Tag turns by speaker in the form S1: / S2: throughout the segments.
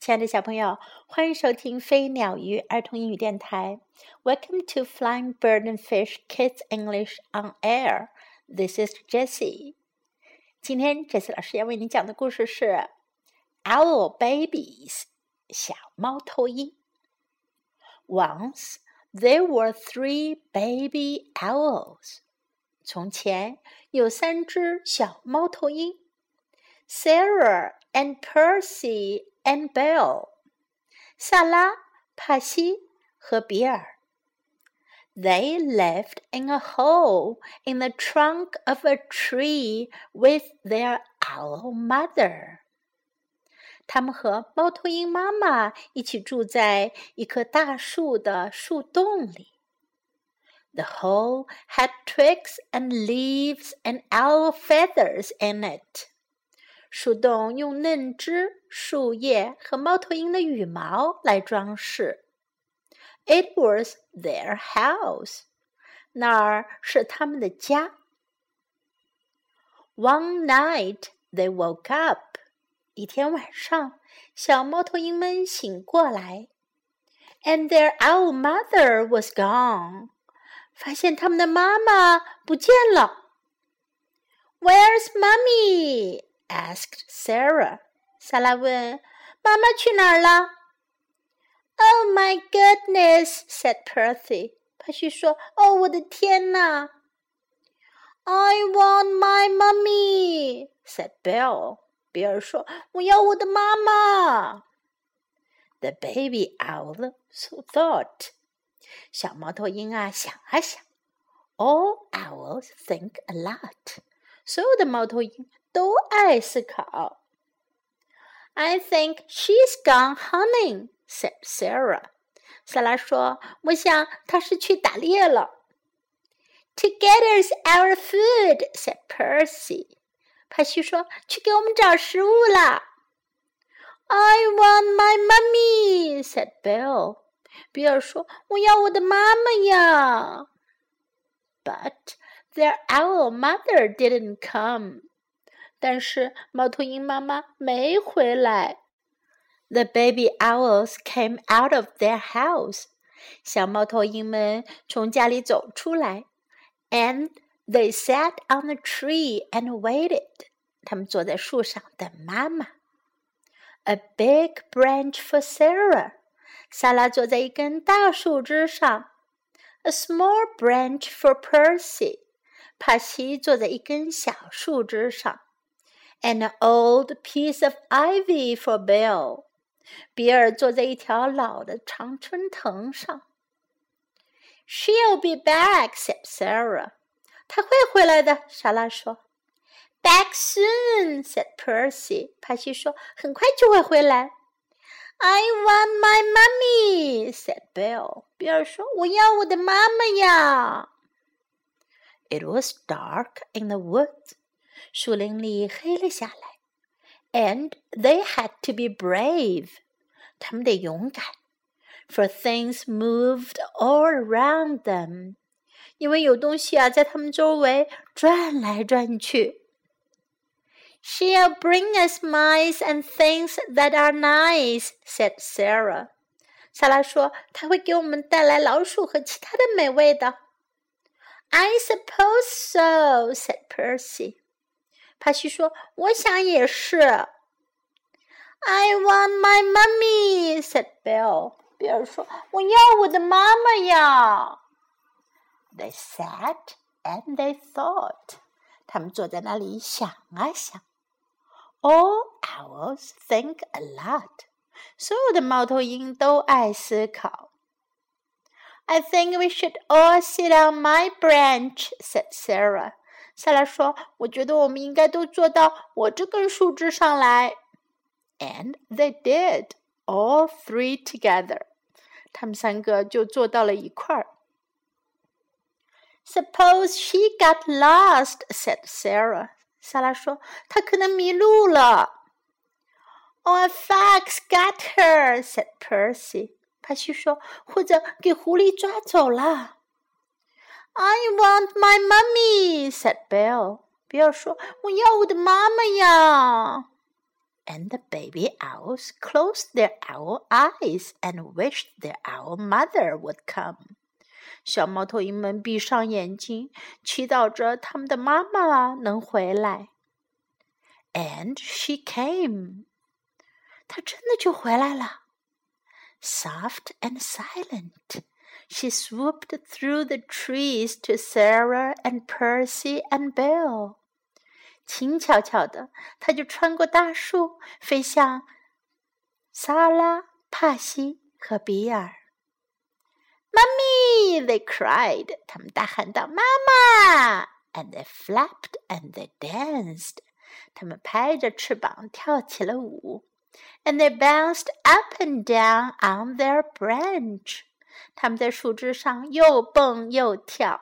S1: 亲爱的小朋友，欢迎收听飞鸟鱼儿童英语电台。Welcome to Flying Bird and Fish Kids English on Air. This is Jessie. 今天 Jessie 老师要为你讲的故事是《Owl Babies》小猫头鹰。Once there were three baby owls. 从前有三只小猫头鹰。Sarah and Percy and Bill，萨拉、帕西和比尔。They lived in a hole in the trunk of a tree with their owl mother。他们和猫头鹰妈妈一起住在一棵大树的树洞里。The hole had twigs and leaves and owl feathers in it. 树洞用嫩枝、树叶和猫头鹰的羽毛来装饰。It was their house，那儿是他们的家。One night they woke up，一天晚上，小猫头鹰们醒过来，and their owl mother was gone，发现他们的妈妈不见了。Where's mommy？mommy？asked Sarah. 莎拉问：“妈妈去哪儿了？”“Oh my goodness!” said Percy. 帕西说：“哦，我的天哪！”“I want my mummy,” said Bill. 比尔说：“我要我的妈妈。” The baby owl thought. 小猫头鹰啊，想啊想。All owls think a lot. 所有的猫头鹰 都爱思考。I think she's gone hunting," said Sarah. 萨拉说：“我想她是去打猎了。” Together's our food," said Percy. 帕西说：“去给我们找食物了。” I want my mummy," said Bill. 比尔说：“我要我的妈妈呀。” But their owl mother didn't come. 但是猫头鹰妈妈没回来。The baby owls came out of their house. 小猫头鹰们从家里走出来，and they sat on the tree and waited. 他们坐在树上等妈妈。A big branch for Sarah. 萨拉坐在一根大树枝上。A small branch for Percy. 帕西坐在一根小树枝上。 and an old piece of ivy for Bill。比尔坐在一条老的常春藤上。She'll be back," said Sarah. 她会回来的，莎拉说。Back soon," said Percy. 帕西说，很快就会回来。I want my mummy," said Bill. 比尔说，我要我的妈妈呀。It was dark in the woods. 树林里黑了下来，and they had to be brave，他们得勇敢，for things moved all around them，因为有东西啊在他们周围转来转去。She'll bring us mice and things that are nice," said Sarah. 莎拉说：“她会给我们带来老鼠和其他的美味的。” I suppose so," said Percy. 帕西说：“我想也是。” I want my mummy," said Bill. 比尔说：“我要我的妈妈呀。” They sat and they thought. 他们坐在那里想啊想。All owls think a lot. 所有的猫头鹰都爱思考。I think we should all sit on my branch," said Sarah. 萨拉说：“我觉得我们应该都坐到我这根树枝上来。” And they did, all three together. 他们三个就坐到了一块儿。Suppose she got lost," said Sarah. 萨拉说：“她可能迷路了。” Or a fox got her," said Percy. 帕西说：“或者给狐狸抓走了。” I want my mummy," said Bill. 比尔说：“我要我的妈妈呀。” and the baby owls closed their owl eyes and wished their owl mother would come. 小猫头鹰们闭上眼睛，祈祷着他们的妈妈能回来。And she came. 她真的就回来了。Soft and silent, she swooped through the trees to Sarah and Percy and Bill. 轻巧巧的，她就穿过大树，飞向萨拉、帕西和比尔。Mummy! They cried. 他们大喊道：“妈妈！” And they flapped and they danced. 他们拍着翅膀跳起了舞。And they bounced up and down on their branch. 他们在树枝上又蹦又跳。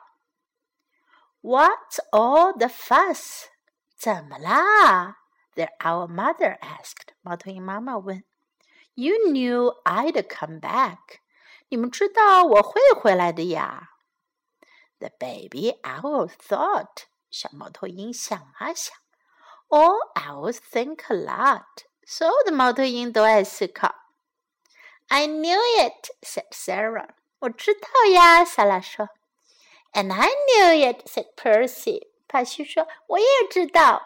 S1: What's all the fuss? 怎么啦？Their our mother asked. 猫头鹰妈妈问。You knew I'd come back. 你们知道我会回来的呀。The baby owl thought，小猫头鹰想啊想。All owls think a lot，所有的猫头鹰都爱思考。 I knew it，said Sarah。我知道呀，萨拉说。And I knew it，said Percy。帕西说，我也知道。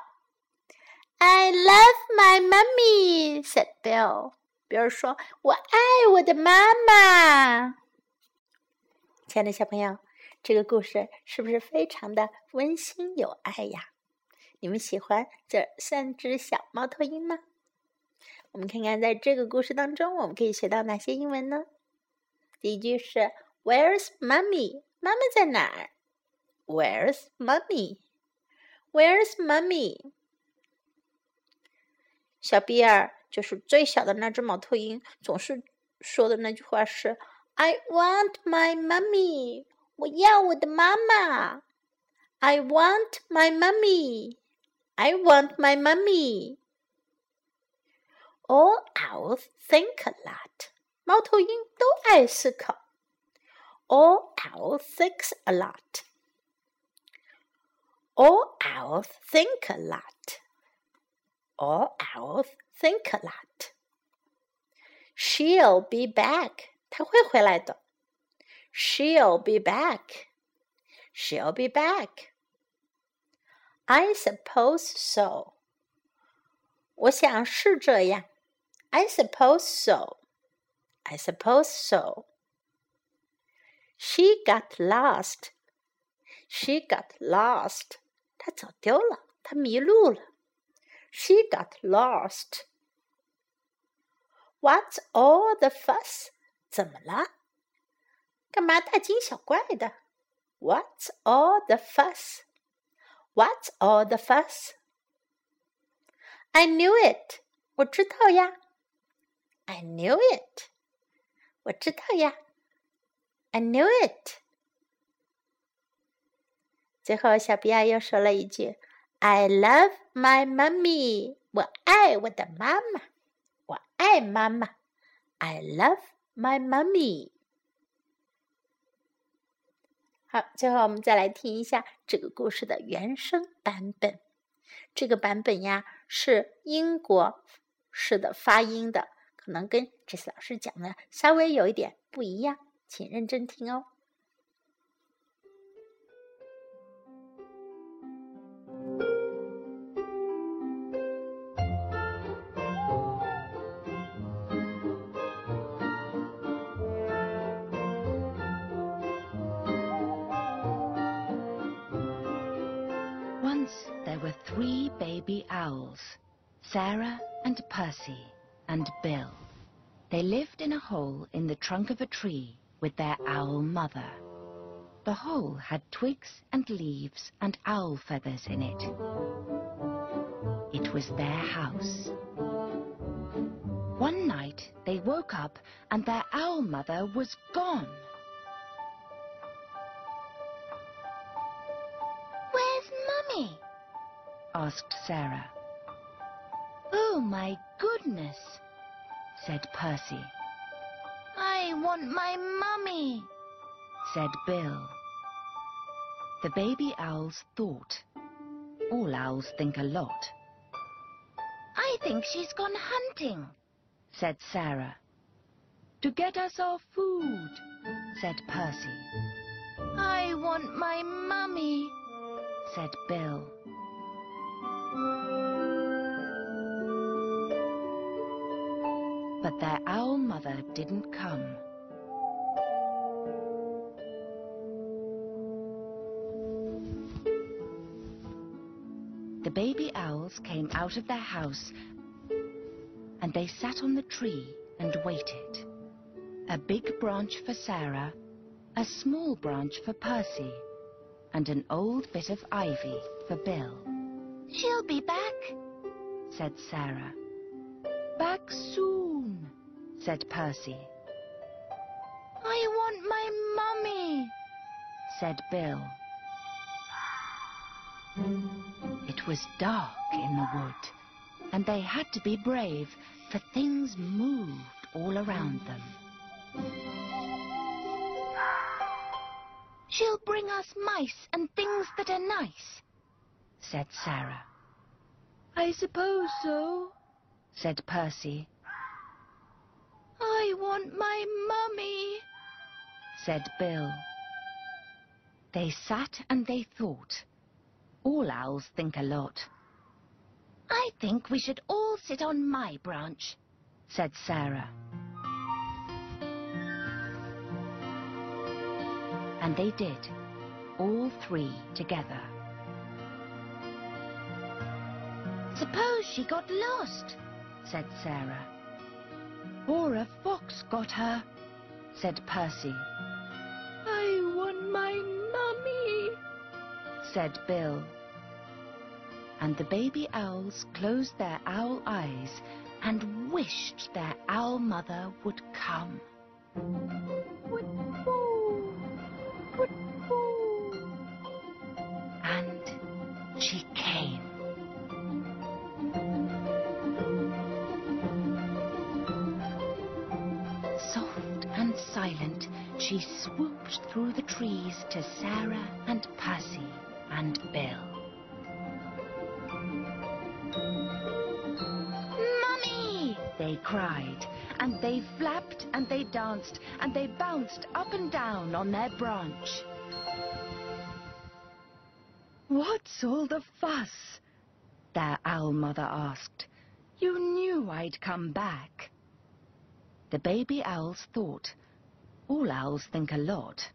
S1: I love my mummy，said Bill。比如说，我爱我的妈妈。亲爱的小朋友，这个故事是不是非常的温馨有爱呀？你们喜欢这三只小猫头鹰吗？我们看看，在这个故事当中，我们可以学到哪些英文呢？第一句是 Where's Mummy？妈妈在哪儿？Where's Mummy？Where's Mummy？小比尔。就是最小的那只猫头鹰总是说的那句话是 "I want my mummy，我要我的妈妈。I want my mummy，I want my mummy。All owls think a lot，猫头鹰都爱思考。All owls think a lot。All owls think a lot。All owls think a lot. She'll be back. 她会回来的。She'll be back. She'll be back. I suppose so. 我想是这样。 I suppose so. I suppose so. She got lost. She got lost. 她走丢了，她迷路了。she got lost. What's all the fuss? 怎么了？干嘛大惊小怪的？What's all the fuss? What's all the fuss? I knew it. 我知道呀。 I knew it. 我知道呀。I knew it. 最后，小比亚又说了一句 I love my mummy，我爱我的妈妈，我爱妈妈。I love my mummy。好，最后我们再来听一下这个故事的原声版本。这个版本呀是英国式的发音的，可能跟这次老师讲的稍微有一点不一样，请认真听哦。
S2: Once there were three baby owls, Sarah and Percy and Bill. They lived in a hole in the trunk of a tree with their owl mother. The hole had twigs and leaves and owl feathers in it. It was their house. One night they woke up and their owl mother was gone. Where's Mummy? asked Sarah. Oh, my goodness, said Percy. I want my mummy, said Bill. The baby owls thought. All owls think a lot. I think she's gone hunting, said Sarah. To get us our food, said Percy. I want my mummy, said Bill. But their owl mother didn't come. The baby owls came out of their house and they sat on the tree and waited. A big branch for Sarah, a small branch for Percy, and an old bit of ivy for Bill. She'll be back, said Sarah. Back soon, said Percy. I want my mummy, said Bill. It was dark in the wood, and they had to be brave, for things moved all around them. She'll bring us mice and things that are nice, said Sarah. I suppose so, said Percy. I want my mummy, said Bill. They sat and they thought. All owls think a lot. I think we should all sit on my branch, said Sarah. And they did, all three together. Suppose she got lost, said Sarah. Or a fox got her, said Percy. I want my mummy, said Bill. And the baby owls closed their owl eyes and wished their owl mother would come. And silent, she swooped through the trees to Sarah and Percy and Bill. Mummy! They cried, and they flapped and they danced and they bounced up and down on their branch. What's all the fuss? Their owl mother asked. You knew I'd come back. The baby owls thought. All owls think a lot.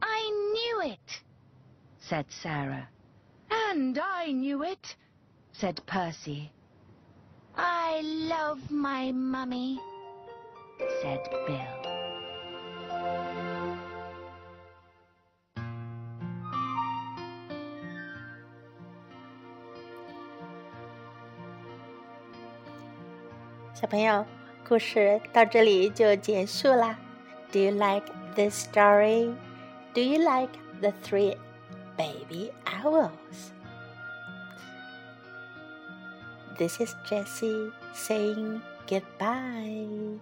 S2: I knew it, said Sarah. And I knew it, said Percy. I love my mummy, said Bill.
S1: “小朋友，故事到这里就结束啦。 Do you like this story? Do you like the three baby owls? This is Jessie saying goodbye.